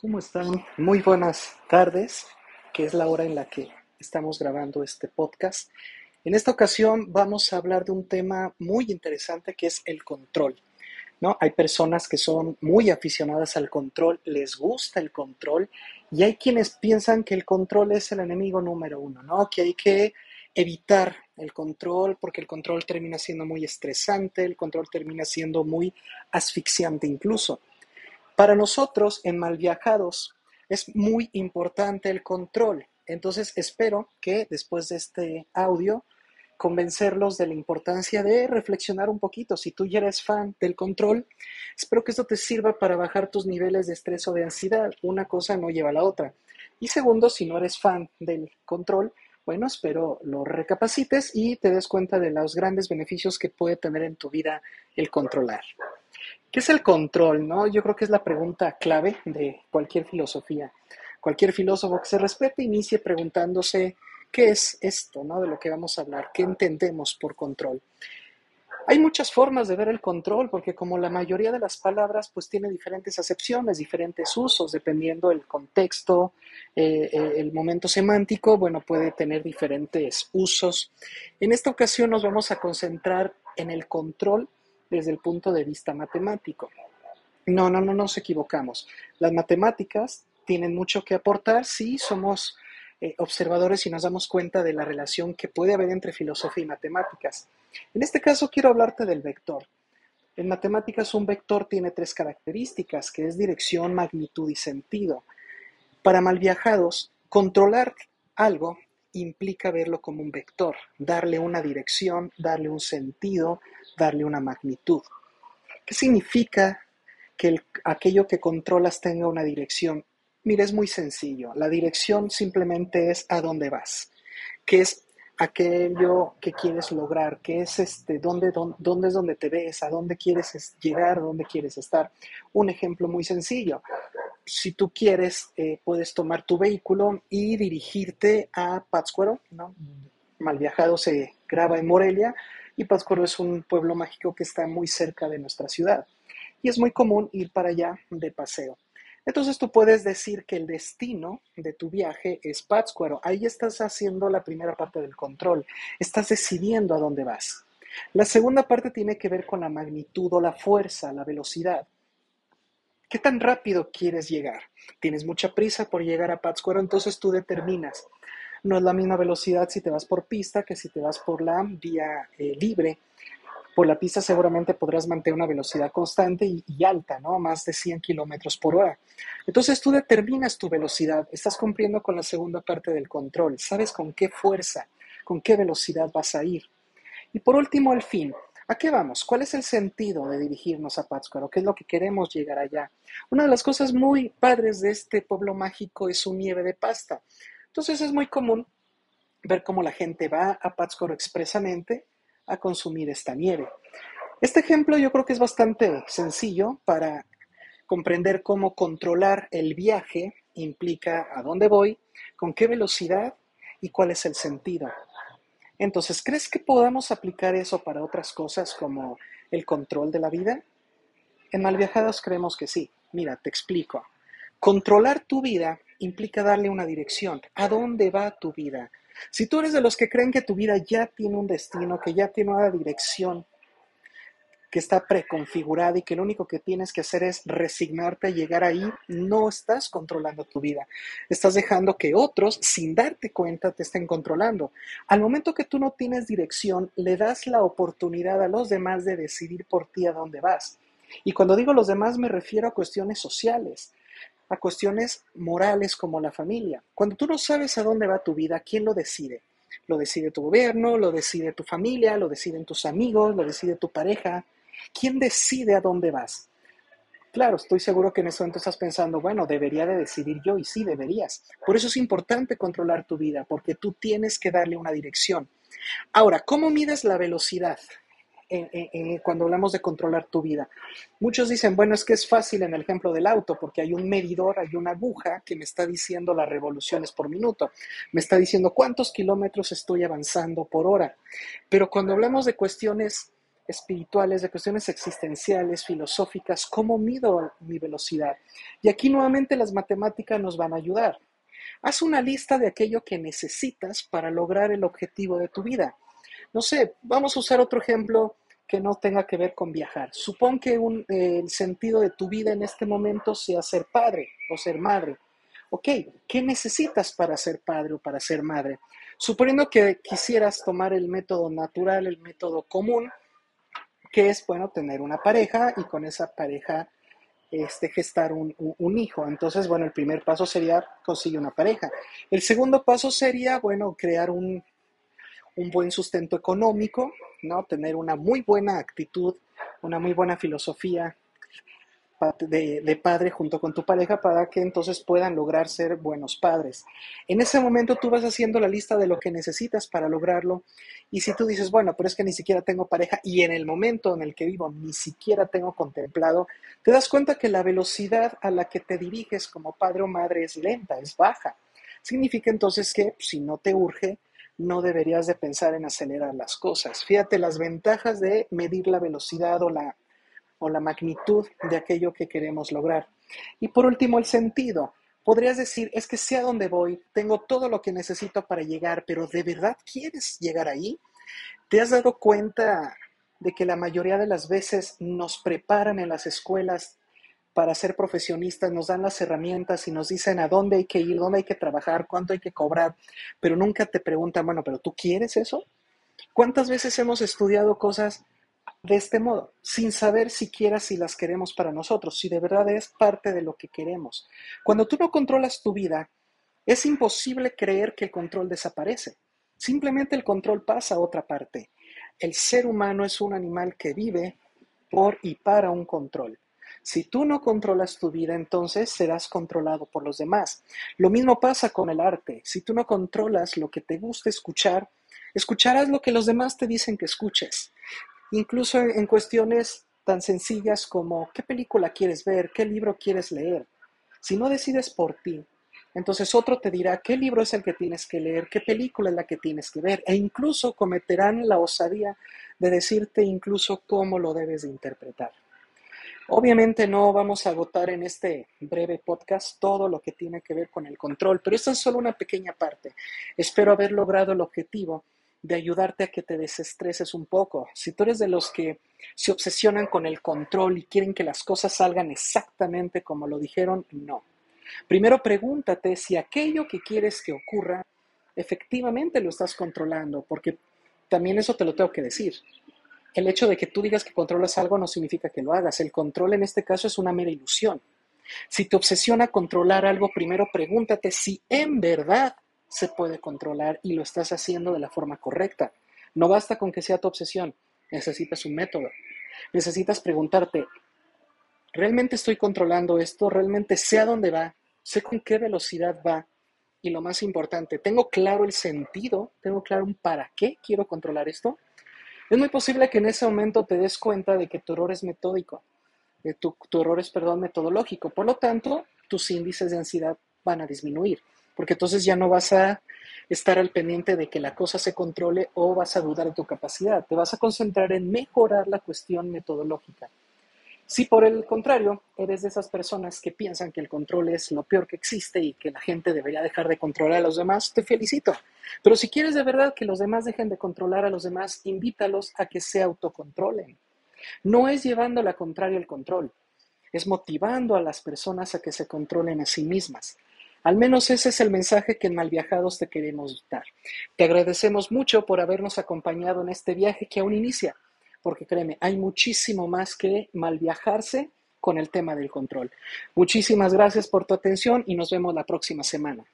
¿Cómo están? Muy buenas tardes, que es la hora en la que estamos grabando este podcast. En esta ocasión vamos a hablar de un tema muy interesante que es el control. ¿no? Hay personas que son muy aficionadas al control, les gusta el control y hay quienes piensan que el control es el enemigo número uno, ¿no? que hay que evitar el control porque el control termina siendo muy estresante, el control termina siendo muy asfixiante incluso. Para nosotros en Malviajados es muy importante el control. Entonces espero que después de este audio convencerlos de la importancia de reflexionar un poquito. Si tú ya eres fan del control, espero que esto te sirva para bajar tus niveles de estrés o de ansiedad. Una cosa no lleva a la otra. Y segundo, si no eres fan del control, bueno, espero lo recapacites y te des cuenta de los grandes beneficios que puede tener en tu vida el controlar. ¿Qué es el control? No? Yo creo que es la pregunta clave de cualquier filosofía. Cualquier filósofo que se respete inicie preguntándose qué es esto, ¿no? De lo que vamos a hablar, qué entendemos por control. Hay muchas formas de ver el control, porque como la mayoría de las palabras, pues tiene diferentes acepciones, diferentes usos, dependiendo del contexto, eh, eh, el momento semántico, bueno, puede tener diferentes usos. En esta ocasión nos vamos a concentrar en el control desde el punto de vista matemático. No, no, no nos equivocamos. Las matemáticas tienen mucho que aportar si somos eh, observadores y nos damos cuenta de la relación que puede haber entre filosofía y matemáticas. En este caso quiero hablarte del vector. En matemáticas un vector tiene tres características, que es dirección, magnitud y sentido. Para malviajados, controlar algo implica verlo como un vector, darle una dirección, darle un sentido, darle una magnitud. ¿Qué significa que aquello que controlas tenga una dirección? Mira, es muy sencillo. La dirección simplemente es a dónde vas, que es aquello que quieres lograr, que es este, dónde, dónde, es donde te ves, a dónde quieres llegar, dónde quieres estar. Un ejemplo muy sencillo. Si tú quieres, eh, puedes tomar tu vehículo y dirigirte a Pátzcuaro. Mal viajado se graba en Morelia, y Pátzcuaro es un pueblo mágico que está muy cerca de nuestra ciudad y es muy común ir para allá de paseo. Entonces tú puedes decir que el destino de tu viaje es Pátzcuaro. Ahí estás haciendo la primera parte del control. Estás decidiendo a dónde vas. La segunda parte tiene que ver con la magnitud o la fuerza, la velocidad. ¿Qué tan rápido quieres llegar? Tienes mucha prisa por llegar a Pátzcuaro, entonces tú determinas no es la misma velocidad si te vas por pista que si te vas por la vía eh, libre. Por la pista seguramente podrás mantener una velocidad constante y, alta, ¿no? Más de 100 kilómetros por hora. Entonces tú determinas tu velocidad, estás cumpliendo con la segunda parte del control, sabes con qué fuerza, con qué velocidad vas a ir. Y por último, el fin. ¿A qué vamos? ¿Cuál es el sentido de dirigirnos a Pátzcuaro? ¿Qué es lo que queremos llegar allá? Una de las cosas muy padres de este pueblo mágico es su nieve de pasta. Entonces es muy común ver cómo la gente va a Pátzcuaro expresamente a consumir esta nieve. Este ejemplo yo creo que es bastante sencillo para comprender cómo controlar el viaje implica a dónde voy, con qué velocidad y cuál es el sentido. Entonces, ¿crees que podamos aplicar eso para otras cosas como el control de la vida? En Malviajados creemos que sí. Mira, te explico. Controlar tu vida implica darle una dirección. ¿A dónde va tu vida? Si tú eres de los que creen que tu vida ya tiene un destino, que ya tiene una dirección, que está preconfigurada y que lo único que tienes que hacer es resignarte a llegar ahí, no estás controlando tu vida. Estás dejando que otros, sin darte cuenta, te estén controlando. Al momento que tú no tienes dirección, le das la oportunidad a los demás de decidir por ti a dónde vas. Y cuando digo los demás me refiero a cuestiones sociales a cuestiones morales como la familia. Cuando tú no sabes a dónde va tu vida, ¿quién lo decide? Lo decide tu gobierno, lo decide tu familia, lo deciden tus amigos, lo decide tu pareja. ¿Quién decide a dónde vas? Claro, estoy seguro que en ese momento estás pensando, bueno, debería de decidir yo y sí, deberías. Por eso es importante controlar tu vida, porque tú tienes que darle una dirección. Ahora, ¿cómo mides la velocidad? Cuando hablamos de controlar tu vida. Muchos dicen, bueno, es que es fácil en el ejemplo del auto, porque hay un medidor, hay una aguja que me está diciendo las revoluciones por minuto, me está diciendo cuántos kilómetros estoy avanzando por hora. Pero cuando hablamos de cuestiones espirituales, de cuestiones existenciales, filosóficas, cómo mido mi velocidad. Y aquí nuevamente las matemáticas nos van a ayudar. Haz una lista de aquello que necesitas para lograr el objetivo de tu vida. No sé, vamos a usar otro ejemplo que no tenga que ver con viajar. Supón que eh, el sentido de tu vida en este momento sea ser padre o ser madre. Ok, ¿qué necesitas para ser padre o para ser madre? Suponiendo que quisieras tomar el método natural, el método común, que es, bueno, tener una pareja y con esa pareja este, gestar un, un, hijo. Entonces, bueno, el primer paso sería conseguir una pareja. El segundo paso sería, bueno, crear un, un buen sustento económico, ¿no? Tener una muy buena actitud, una muy buena filosofía de, padre junto con tu pareja para que entonces puedan lograr ser buenos padres. En ese momento tú vas haciendo la lista de lo que necesitas para lograrlo y si tú dices, bueno, pero es que ni siquiera tengo pareja y en el momento en el que vivo ni siquiera tengo contemplado, te das cuenta que la velocidad a la que te diriges como padre o madre es lenta, es baja. Significa entonces que si no te urge, no deberías de pensar en acelerar las cosas. Fíjate las ventajas de medir la velocidad o la o la magnitud de aquello que queremos lograr. Y por último, el sentido. Podrías decir, es que sé a dónde voy, tengo todo lo que necesito para llegar, pero ¿de verdad quieres llegar ahí? ¿Te has dado cuenta de que la mayoría de las veces nos preparan en las escuelas para ser profesionistas, nos dan las herramientas y nos dicen a dónde hay que ir, dónde hay que trabajar, cuánto hay que cobrar, pero nunca te preguntan, bueno, pero ¿tú quieres eso? ¿Cuántas veces hemos estudiado cosas de este modo, sin saber siquiera si las queremos para nosotros, si de verdad es parte de lo que queremos. Cuando tú no controlas tu vida, es imposible creer que el control desaparece. Simplemente el control pasa a otra parte. El ser humano es un animal que vive por y para un control. Si tú no controlas tu vida, entonces serás controlado por los demás. Lo mismo pasa con el arte. Si tú no controlas lo que te gusta escuchar, escucharás lo que los demás te dicen que escuches incluso en cuestiones tan sencillas como qué película quieres ver, qué libro quieres leer. Si no decides por ti, entonces otro te dirá qué libro es el que tienes que leer, qué película es la que tienes que ver, e incluso cometerán la osadía de decirte incluso cómo lo debes de interpretar. Obviamente no vamos a agotar en este breve podcast todo lo que tiene que ver con el control, pero esta es solo una pequeña parte. Espero haber logrado el objetivo de ayudarte a que te desestreses un poco. Si tú eres de los que se obsesionan con el control y quieren que las cosas salgan exactamente como lo dijeron, no. Primero pregúntate si aquello que quieres que ocurra efectivamente lo estás controlando, porque también eso te lo tengo que decir. El hecho de que tú digas que controlas algo no significa que lo hagas. El control en este caso es una mera ilusión. Si te obsesiona controlar algo, primero pregúntate si en verdad se puede controlar y lo estás haciendo de la forma correcta. No basta con que sea tu obsesión, necesitas un método. Necesitas preguntarte, ¿realmente estoy controlando esto? ¿Realmente sé a dónde va? ¿Sé con qué velocidad va? Y lo más importante, ¿tengo claro el sentido? ¿Tengo claro un para qué quiero controlar esto? Es muy posible que en ese momento te des cuenta de que tu error es metódico, de tu, tu error es, perdón, metodológico. Por lo tanto, tus índices de ansiedad van a disminuir porque entonces ya no vas a estar al pendiente de que la cosa se controle o vas a dudar de tu capacidad. Te vas a concentrar en mejorar la cuestión metodológica. Si por el contrario eres de esas personas que piensan que el control es lo peor que existe y que la gente debería dejar de controlar a los demás, te felicito. Pero si quieres de verdad que los demás dejen de controlar a los demás, invítalos a que se autocontrolen. No es llevando la contraria el control, es motivando a las personas a que se controlen a sí mismas. Al menos ese es el mensaje que en Malviajados te queremos dar. Te agradecemos mucho por habernos acompañado en este viaje que aún inicia, porque créeme, hay muchísimo más que malviajarse con el tema del control. Muchísimas gracias por tu atención y nos vemos la próxima semana.